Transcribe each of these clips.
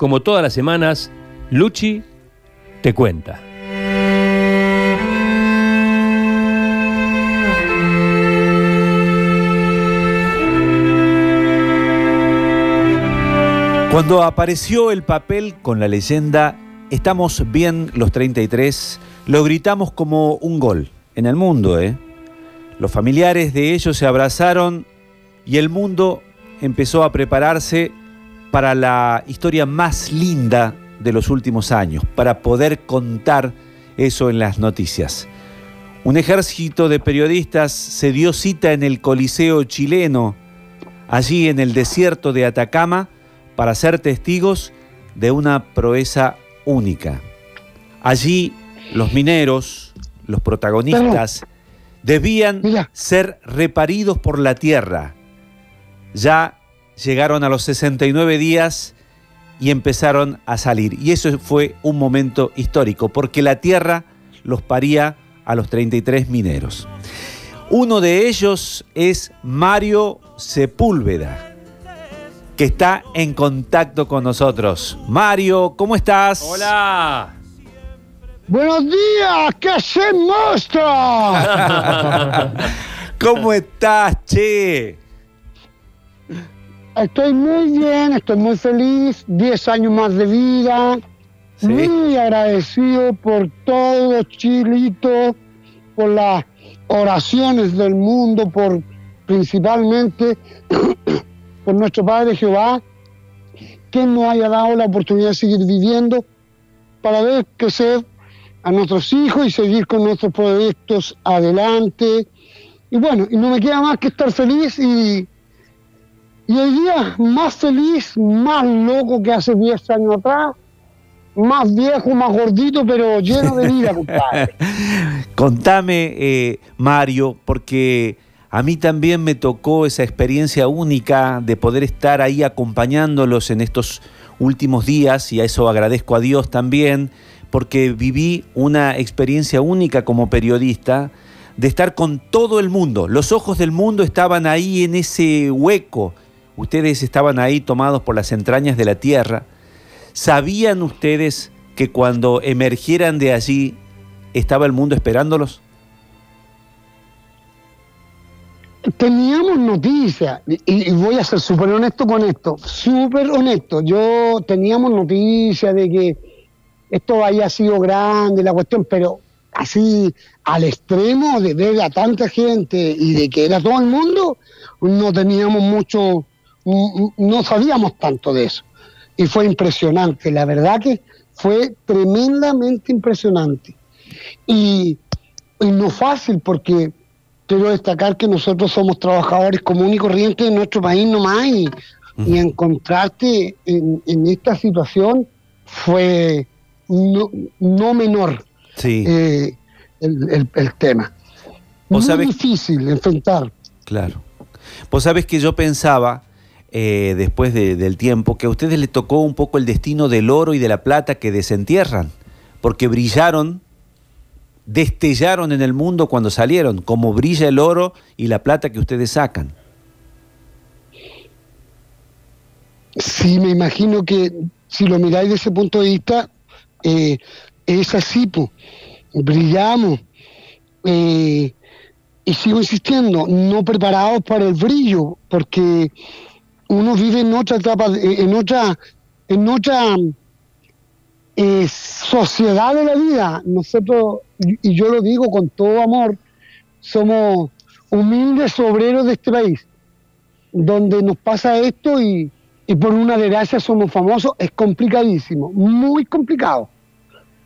como todas las semanas, Luchi te cuenta. Cuando apareció el papel con la leyenda Estamos bien los 33, lo gritamos como un gol en el mundo, ¿eh? Los familiares de ellos se abrazaron y el mundo empezó a prepararse para la historia más linda de los últimos años, para poder contar eso en las noticias. Un ejército de periodistas se dio cita en el Coliseo chileno, allí en el desierto de Atacama, para ser testigos de una proeza única. Allí los mineros, los protagonistas, debían ser reparidos por la tierra. Ya llegaron a los 69 días y empezaron a salir. Y eso fue un momento histórico, porque la tierra los paría a los 33 mineros. Uno de ellos es Mario Sepúlveda que está en contacto con nosotros. Mario, ¿cómo estás? Hola. Buenos días, ¿qué haces, monstruo? ¿Cómo estás, che? Estoy muy bien, estoy muy feliz, 10 años más de vida, muy agradecido por todo Chilito, por las oraciones del mundo, por principalmente por nuestro Padre Jehová, que nos haya dado la oportunidad de seguir viviendo para ver crecer a nuestros hijos y seguir con nuestros proyectos adelante. Y bueno, y no me queda más que estar feliz y, y hoy día más feliz, más loco que hace 10 años atrás, más viejo, más gordito, pero lleno de vida, compadre. Contame, eh, Mario, porque a mí también me tocó esa experiencia única de poder estar ahí acompañándolos en estos últimos días y a eso agradezco a Dios también, porque viví una experiencia única como periodista de estar con todo el mundo. Los ojos del mundo estaban ahí en ese hueco. Ustedes estaban ahí tomados por las entrañas de la tierra. ¿Sabían ustedes que cuando emergieran de allí estaba el mundo esperándolos? Teníamos noticias, y, voy a ser súper honesto con esto, súper honesto. Yo teníamos noticias de que esto haya sido grande, la cuestión, pero así al extremo de ver a tanta gente y de que era todo el mundo, no teníamos mucho, no sabíamos tanto de eso. Y fue impresionante, la verdad que fue tremendamente impresionante. Y, y no fácil porque quiero destacar que nosotros somos trabajadores comunes y corrientes de nuestro país nomás y, y encontrarte en, esta situación fue no, menor eh, el, tema. Muy difícil enfrentar. Claro. Vos sabés que yo pensaba, eh, después del tiempo, que a ustedes les tocó un poco el destino del oro y de la plata que desentierran, porque brillaron destellaron en el mundo cuando salieron, como brilla el oro y la plata que ustedes sacan. Sí, me imagino que si lo miráis desde ese punto de vista, eh, es así, pues. brillamos. Eh, y sigo insistiendo, no preparados para el brillo, porque uno vive en otra etapa, en otra, en otra eh, sociedad de la vida. Nosotros, y yo lo digo con todo amor, somos humildes obreros de este país, donde nos pasa esto y, por una desgracia somos famosos, es complicadísimo, muy complicado.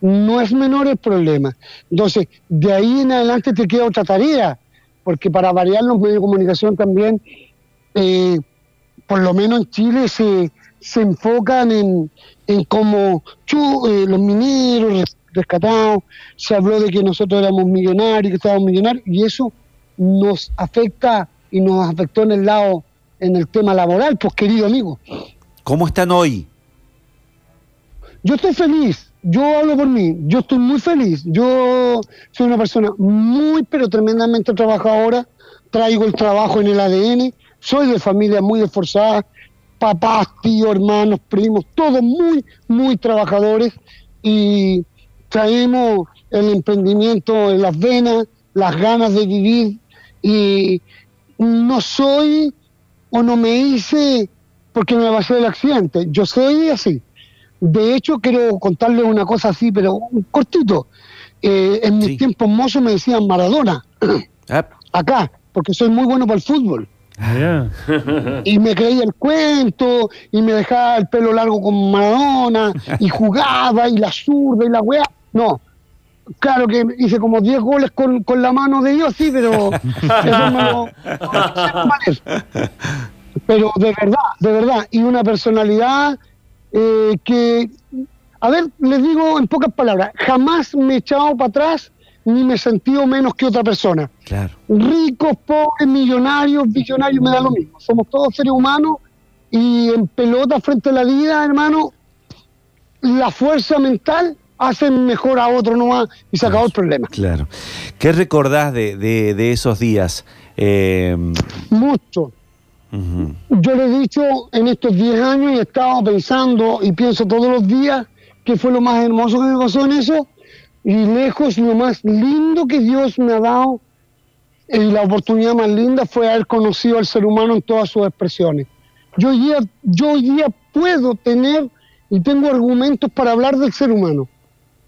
No es menor el problema. Entonces, de ahí en adelante te queda otra tarea, porque para variar los medios de comunicación también, eh, por lo menos en Chile se, se enfocan en, en cómo eh, los mineros rescatados, se habló de que nosotros éramos millonarios, que estábamos millonarios, y eso nos afecta y nos afectó en el lado, en el tema laboral, pues querido amigo. ¿Cómo están hoy? Yo estoy feliz, yo hablo por mí, yo estoy muy feliz, yo soy una persona muy pero tremendamente trabajadora, traigo el trabajo en el ADN, soy de familia muy esforzada, papás, tíos, hermanos, primos, todos muy, muy trabajadores y traemos el emprendimiento en las venas, las ganas de vivir y no soy o no me hice porque me va a hacer el accidente. Yo soy así. De hecho, quiero contarles una cosa así, pero cortito. Eh, en mis tiempos mozos me decían Maradona. Ah. Acá, porque soy muy bueno para el fútbol. Y me creía el cuento, y me dejaba el pelo largo con Maradona, y jugaba, y la zurda, y la weá. No, Claro que hice como 10 goles con, con, la mano de Dios, sí, pero eso lo, Pero de verdad, de verdad, y una personalidad eh, que, a ver, les digo en pocas palabras, jamás me he echado para atrás ni me sentido menos que otra persona. Claro. Ricos, pobres, millonarios, visionarios, me da lo mismo. Somos todos seres humanos y en pelota frente a la vida, hermano, la fuerza mental hacen mejor a otro nomás y se acabó el problema. Claro. ¿Qué recordás de, de, esos días? Eh... Mucho. Yo le he dicho en estos 10 años y he estado pensando y pienso todos los días que fue lo más hermoso que me pasó en eso y lejos lo más lindo que Dios me ha dado y la oportunidad más linda fue haber conocido al ser humano en todas sus expresiones. Yo hoy día, yo hoy día puedo tener y tengo argumentos para hablar del ser humano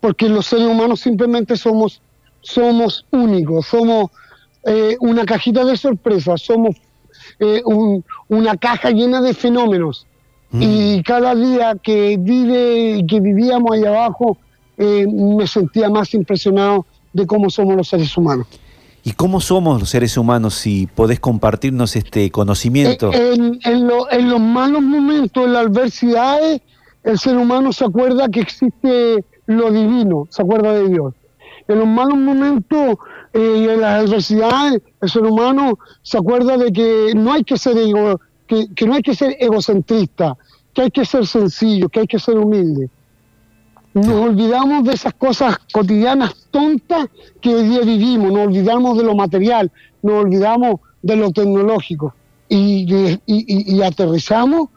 porque los seres humanos simplemente somos, somos únicos, somos eh, una cajita de sorpresas, somos eh, una caja llena de fenómenos. Mm. Y cada día que vive y que vivíamos ahí abajo, eh, me sentía más impresionado de cómo somos los seres humanos. ¿Y cómo somos los seres humanos si podés compartirnos este conocimiento? En, en, en los malos momentos, en las adversidades, el ser humano se acuerda que existe lo divino, se acuerda de Dios. En los malos momentos eh, y en las adversidades, el ser humano se acuerda de que no hay que ser ego, que, no hay que ser egocentrista, que hay que ser sencillo, que hay que ser humilde. Nos olvidamos de esas cosas cotidianas tontas que hoy día vivimos, nos olvidamos de lo material, nos olvidamos de lo tecnológico y, y aterrizamos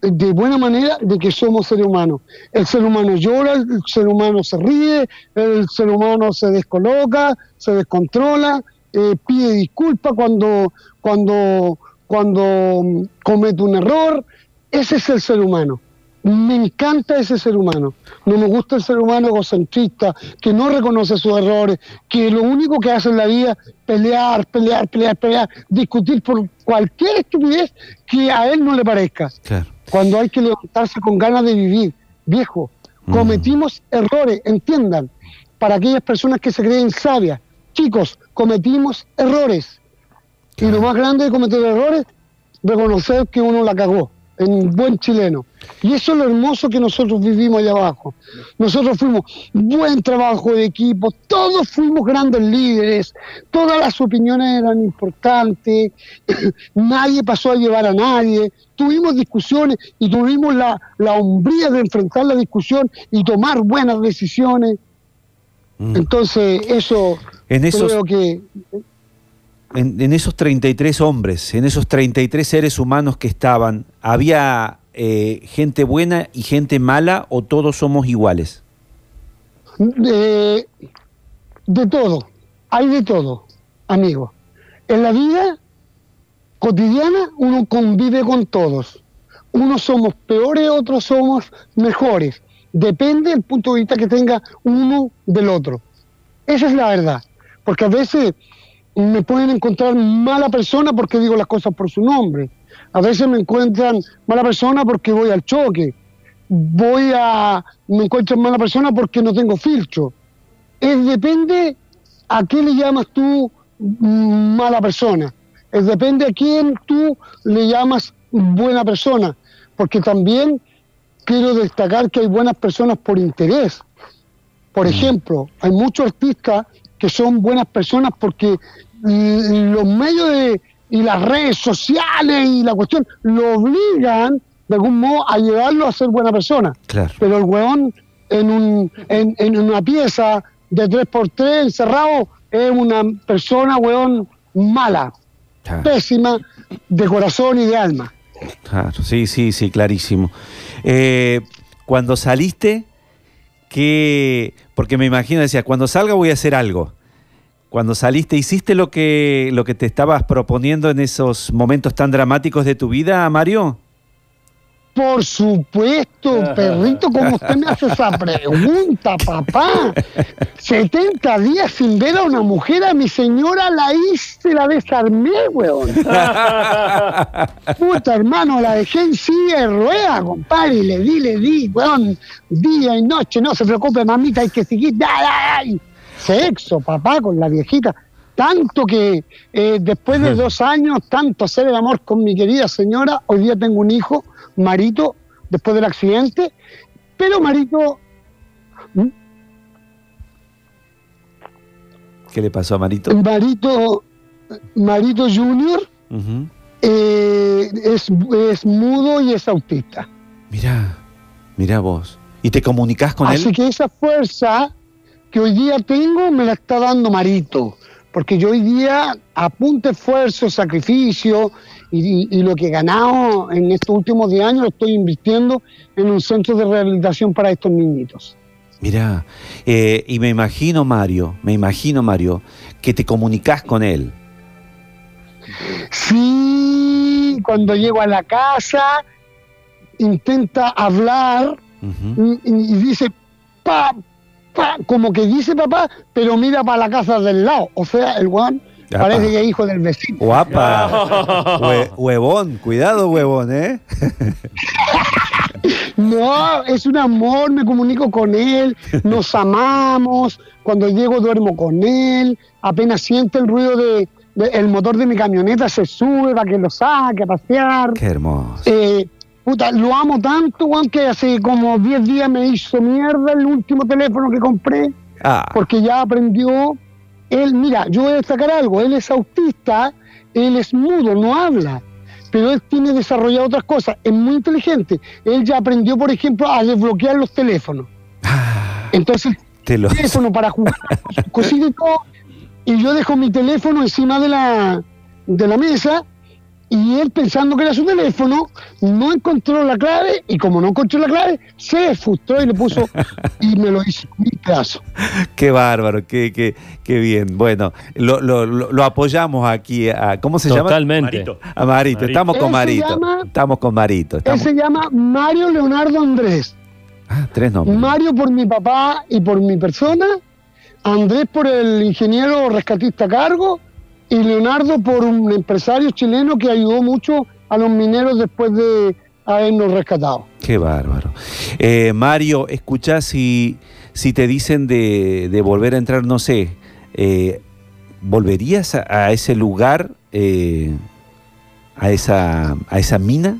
de buena manera de que somos seres humanos. El ser humano llora, el ser humano se ríe, el ser humano se descoloca, se descontrola, eh, pide disculpas cuando, cuando, cuando mm, comete un error. Ese es el ser humano. Me encanta ese ser humano. No me gusta el ser humano egocentrista, que no reconoce sus errores, que lo único que hace en la vida es pelear, pelear, pelear, pelear, discutir por cualquier estupidez que a él no le parezca. Claro cuando hay que levantarse con ganas de vivir. Viejo, mm. cometimos errores, entiendan, para aquellas personas que se creen sabias. Chicos, cometimos errores. Y lo más grande de cometer errores, reconocer que uno la cagó en buen chileno. Y eso es lo hermoso que nosotros vivimos allá abajo. Nosotros fuimos buen trabajo de equipo, todos fuimos grandes líderes, todas las opiniones eran importantes, nadie pasó a llevar a nadie, tuvimos discusiones y tuvimos la, la hombría de enfrentar la discusión y tomar buenas decisiones. Mm. Entonces, eso en creo que en, esos 33 hombres, en esos 33 seres humanos que estaban, ¿había eh, gente buena y gente mala o todos somos iguales? De, de todo, hay de todo, amigo. En la vida cotidiana uno convive con todos. Unos somos peores, otros somos mejores. Depende del punto de vista que tenga uno del otro. Esa es la verdad. Porque a veces me pueden encontrar mala persona porque digo las cosas por su nombre. A veces me encuentran mala persona porque voy al choque. Voy a. Me encuentran mala persona porque no tengo filtro. Es depende a qué le llamas tú mala persona. Es depende a quién tú le llamas buena persona. Porque también quiero destacar que hay buenas personas por interés. Por mm. ejemplo, hay muchos artistas que son buenas personas porque los medios y las redes sociales y la cuestión lo obligan de algún modo a llevarlo a ser buena persona. Pero el hueón en, un, en, una pieza de 3x3 encerrado es una persona, hueón, mala, pésima de corazón y de alma. Claro, sí, sí, sí, clarísimo. Eh, cuando saliste, ¿qué...? Porque me imagino, decía, cuando salga voy a hacer algo. Cuando saliste, ¿hiciste lo que, lo que te estabas proponiendo en esos momentos tan dramáticos de tu vida, Mario? Por supuesto, perrito, ¿cómo usted me hace esa pregunta, papá? 70 días sin ver a una mujer, a mi señora la hice, la desarmé, weón. Puta, hermano, la dejé en silla de rueda, compadre, y le di, le di, weón, día y noche, no se preocupe, mamita, hay que seguir, ¡ay, ay! Sexo, papá, con la viejita. Tanto que eh, después de dos años, tanto hacer el amor con mi querida señora, hoy día tengo un hijo Marito después del accidente, pero Marito... ¿Qué le pasó a Marito? Marito, Marito Junior eh, es, es mudo y es autista. Mirá, mirá vos. ¿Y te comunicás con Así él? que esa fuerza que hoy día tengo me la está dando Marito, porque yo hoy día a punto de esfuerzo, sacrificio y, y lo que he ganado en estos últimos 10 años lo estoy invirtiendo en un centro de rehabilitación para estos niñitos. Mirá, eh, y me imagino, Mario, me imagino, Mario, que te comunicás con él. Sí, cuando llego a la casa, intenta hablar y dice, pa, pa, como que dice papá, pero mira para la casa del lado. O sea, el guan parece que es hijo del vecino. Guapa. Hue- huevón, cuidado, huevón, ¿eh? No, es un amor, me comunico con él, nos amamos, cuando llego duermo con él, apenas siente el ruido de, de- el motor de mi camioneta se sube para que lo saque a pasear. Qué hermoso. Eh, puta, lo amo tanto, Juan, que hace como 10 días me hizo mierda el último teléfono que compré, Ah, porque ya aprendió. Él, mira, yo voy a destacar algo, él es autista, él es mudo, no habla, pero él tiene desarrollado otras cosas, es muy inteligente. Él ya aprendió, por ejemplo, a desbloquear los teléfonos. ah, Entonces, te teléfono para jugar, cosita y todo, y yo dejo mi teléfono encima de la, de la mesa, y él pensando que era su teléfono, no encontró la clave, y como no encontró la clave, se frustró y le puso, y me lo hizo mi pedazo. Qué bárbaro, qué, qué, qué bien. Bueno, lo, lo, lo- apoyamos aquí. A, ¿Cómo se llama? Totalmente. Marito. A Marito. Estamos con Él Marito. llama- Estamos con Marito. Él se llama Mario Leonardo Andrés. Ah, tres nombres. Mario por mi papá y por mi persona, Andrés por el ingeniero rescatista a cargo y Leonardo por un empresario chileno que ayudó mucho a los mineros después de habernos rescatado. Qué bárbaro. Eh, Mario, escuchá si, si te dicen de, de volver a entrar, no sé, eh, ¿volverías a, a ese lugar, eh, a, esa, a esa mina?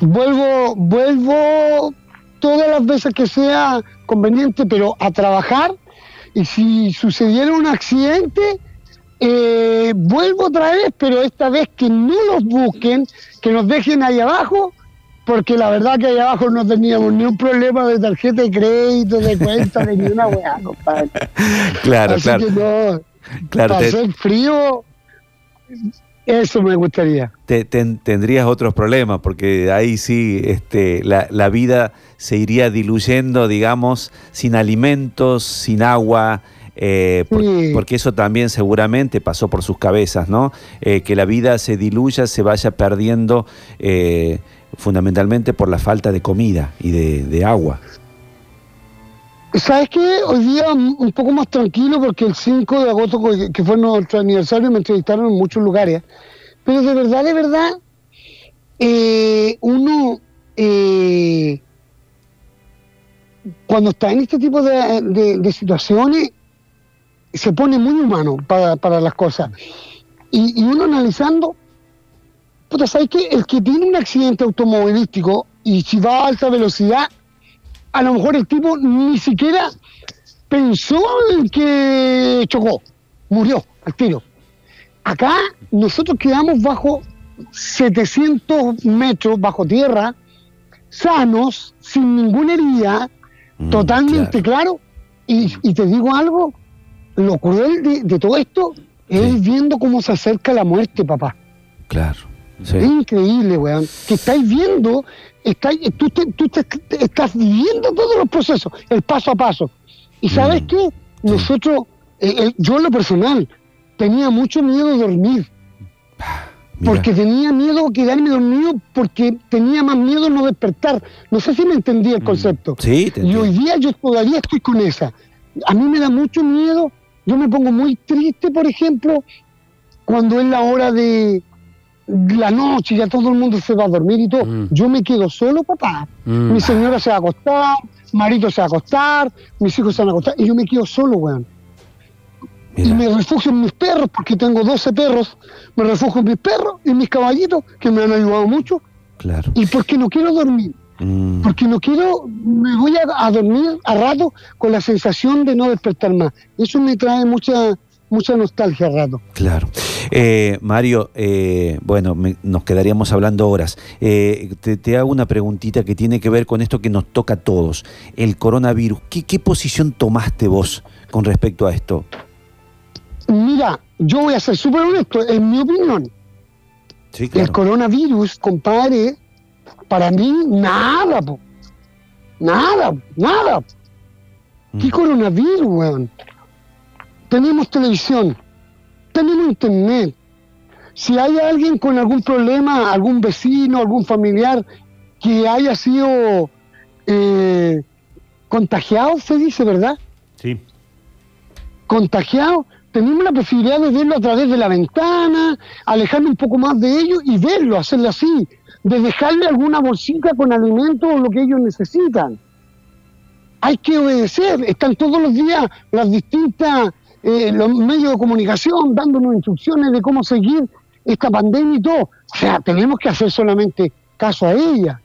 Vuelvo, vuelvo todas las veces que sea conveniente, pero a trabajar y si sucediera un accidente, eh, vuelvo otra vez, pero esta vez que no los busquen, que nos dejen ahí abajo, porque la verdad que ahí abajo no teníamos ni un problema de tarjeta de crédito, de cuenta, de ni una weá, compadre. Claro, Así claro. que no, claro para te- frío, eso me gustaría. te- ten- tendrías otros problemas, porque ahí sí este, la, la vida se iría diluyendo, digamos, sin alimentos, sin agua, eh, por- Sí. porque eso también seguramente pasó por sus cabezas, ¿no? Eh, que la vida se diluya, se vaya perdiendo eh, fundamentalmente por la falta de comida y de, de agua. ¿Sabes qué? Hoy día un poco más tranquilo porque el 5 de agosto, que- que fue nuestro aniversario, me entrevistaron en muchos lugares. Pero de verdad, de verdad, eh, uno, eh, cuando está en este tipo de, de- de situaciones, se pone muy humano para, para las cosas. Y, y uno analizando, puta, ¿sabes qué? El que tiene un accidente automovilístico y si va a alta velocidad, a lo mejor el tipo ni siquiera pensó en que chocó, murió al tiro. Acá nosotros quedamos bajo 700 metros bajo tierra, sanos, sin ninguna herida, Mm, totalmente claro. claro. Y, y te digo algo, lo cruel de, de todo esto es Sí. viendo cómo se acerca la muerte, papá. Claro, Es increíble, weón. Que estáis viendo, estáis, tú, tú te, estás viviendo todos los procesos, el paso a paso. Y sabes mm. qué? Nosotros, eh, eh, yo en lo personal, tenía mucho miedo de dormir. Porque tenía miedo de quedarme dormido porque tenía más miedo no despertar. No sé si me entendí el mm. concepto. Sí, y hoy día yo todavía estoy con esa. A mí me da mucho miedo. Yo me pongo muy triste, por ejemplo, cuando es la hora de la noche, ya todo el mundo se va a dormir y todo. Mm. Yo me quedo solo, papá. Mm. Mi señora se va a acostar, marido se va a acostar, mis hijos se van a acostar y yo me quedo solo, weón. Y me refugio en mis perros, porque tengo 12 perros. Me refugio en mis perros y en mis caballitos, que me han ayudado mucho. Claro. Y porque no quiero dormir. Mm. Porque no quiero, me voy a, dormir a rato con la sensación de no despertar más. Eso me trae mucha mucha nostalgia a rato. Claro. Eh, Mario, eh, bueno, nos quedaríamos hablando horas. Eh, te, hago una preguntita que tiene que ver con esto que nos toca a todos, el coronavirus. ¿Qué, qué posición tomaste vos con respecto a esto? Mira, yo voy a ser súper honesto, en mi opinión. El coronavirus, compadre, para mí, nada, po. Nada, nada. ¿Qué mm. coronavirus, weón? Tenemos televisión, tenemos internet. Si hay alguien con algún problema, algún vecino, algún familiar que haya sido eh, contagiado, se dice, ¿verdad? Sí. Contagiado, tenemos la posibilidad de verlo a través de la ventana, alejarme un poco más de ellos y verlo, hacerlo así, de dejarle alguna bolsita con alimentos o lo que ellos necesitan. Hay que obedecer, están todos los días las distintas, eh, los medios de comunicación dándonos instrucciones de cómo seguir esta pandemia y todo. O sea, tenemos que hacer solamente caso a ella.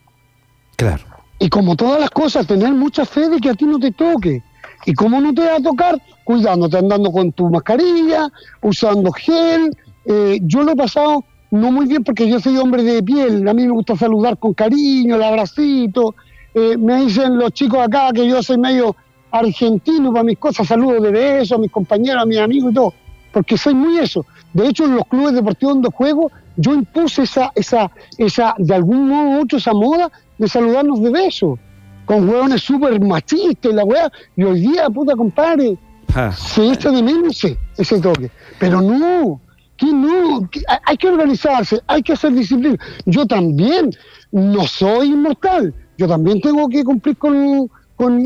Claro. Y como todas las cosas, tener mucha fe de que a ti no te toque. Y como no te va a tocar, cuidándote, andando con tu mascarilla, usando gel. Eh, yo lo he pasado no muy bien porque yo soy hombre de piel, a mí me gusta saludar con cariño, el abracito. Eh, me dicen los chicos acá que yo soy medio argentino para mis cosas, saludo de beso a mis compañeros, a mis amigos y todo, porque soy muy eso. De hecho, en los clubes deportivos donde juego, yo impuse esa, esa, esa, de algún modo u otro, esa moda de saludarnos de beso con hueones súper machistas y la weá. Y hoy día, puta compadre, se echa de menos ese, toque. Pero no, que no, hay que organizarse, hay que hacer disciplina. Yo también no soy inmortal, yo también tengo que cumplir con,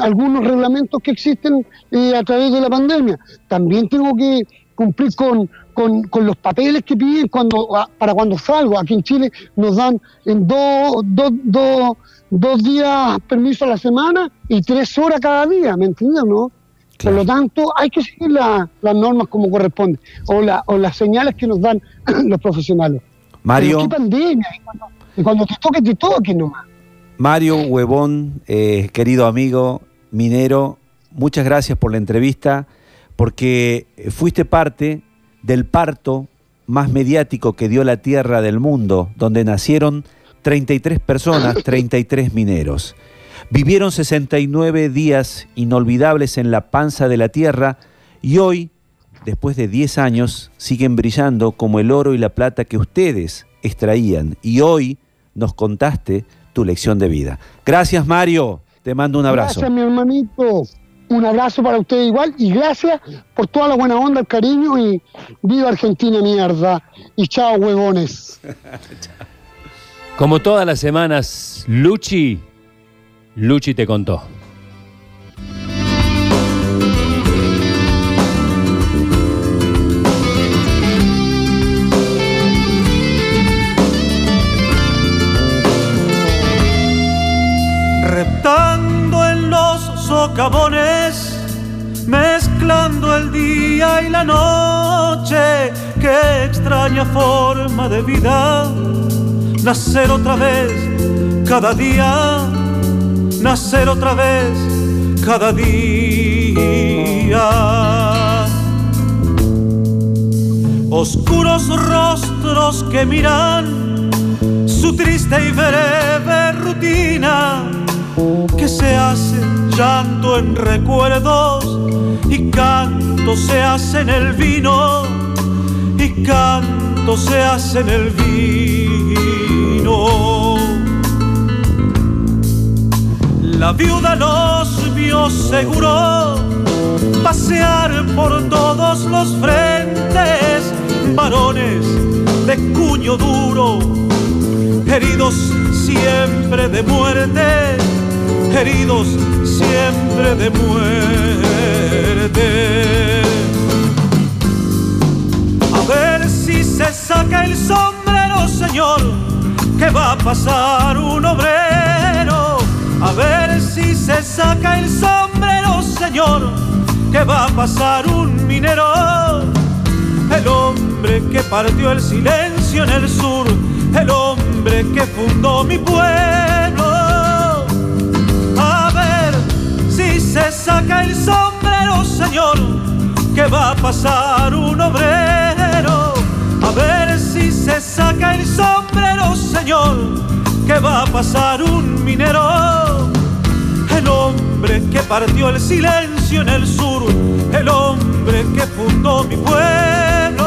algunos reglamentos que existen eh, a través de la pandemia. También tengo que cumplir con, con, los papeles que piden cuando para cuando salgo. Aquí en Chile nos dan en dos, dos, dos, dos días permiso a la semana y tres horas cada día, ¿me entiendes, no? Por lo tanto, hay que seguir las normas como corresponde, o, la, o las señales que nos dan los profesionales. Mario. ¿Qué pandemia? Y cuando, te toque, te toque nomás. Mario Huevón, eh, querido amigo minero, muchas gracias por la entrevista, porque fuiste parte del parto más mediático que dio la tierra del mundo, donde nacieron 33 personas, 33 mineros. Vivieron 69 días inolvidables en la panza de la tierra y hoy, después de 10 años, siguen brillando como el oro y la plata que ustedes extraían. Y hoy nos contaste tu lección de vida. Gracias Mario, te mando un abrazo. Gracias mi hermanito, un abrazo para usted igual y gracias por toda la buena onda, el cariño y viva Argentina mierda. Y chao huevones. Como todas las semanas, Luchi Luchi te contó. Reptando en los socavones, mezclando el día y la noche, qué extraña forma de vida, nacer otra vez cada día nacer otra vez cada día. Oscuros rostros que miran su triste y breve rutina, que se hace llanto en recuerdos y canto se hace en el vino y canto se hace en el vino. La viuda los vio seguro pasear por todos los frentes, varones de cuño duro, heridos siempre de muerte, heridos siempre de muerte. A ver si se saca el sombrero, Señor, que va a pasar un obrero saca el sombrero, señor, que va a pasar un minero. El hombre que partió el silencio en el sur, el hombre que fundó mi pueblo. A ver si se saca el sombrero, señor, que va a pasar un obrero. A ver si se saca el sombrero, señor, que va a pasar un minero el hombre que partió el silencio en el sur, el hombre que fundó mi pueblo.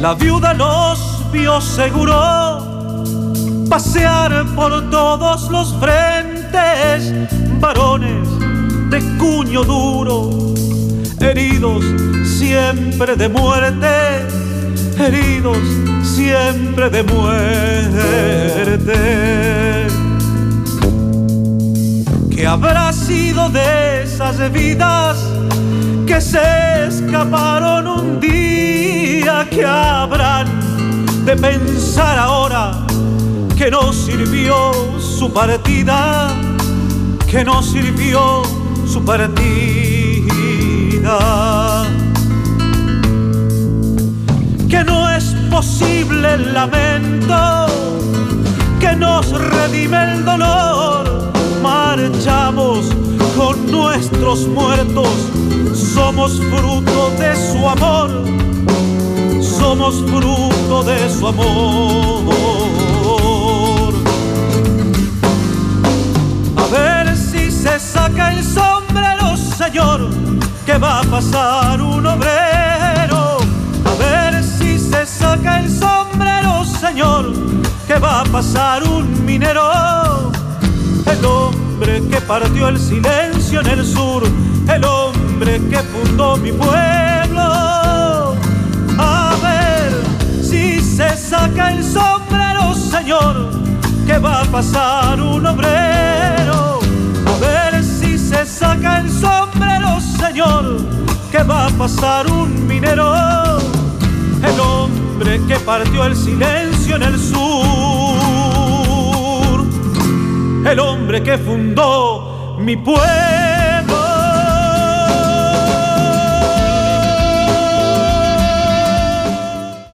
La viuda los vio seguro pasear por todos los frentes varones de cuño duro, heridos siempre de muerte, heridos siempre de muerte. ¿Qué habrá sido de esas vidas que se escaparon un día? ¿Qué habrán de pensar ahora que no sirvió su partida? Que no sirvió su partida. Que no es posible el lamento que nos redime el dolor. Marchamos con nuestros muertos, somos fruto de su amor, somos fruto de su amor. Se saca el sombrero, señor, que va a pasar un obrero. A ver si se saca el sombrero, señor, que va a pasar un minero. El hombre que partió el silencio en el sur, el hombre que fundó mi pueblo. A ver si se saca el sombrero, señor, que va a pasar un obrero saca el sombrero, señor, que va a pasar un minero. El hombre que partió el silencio en el sur. El hombre que fundó mi pueblo.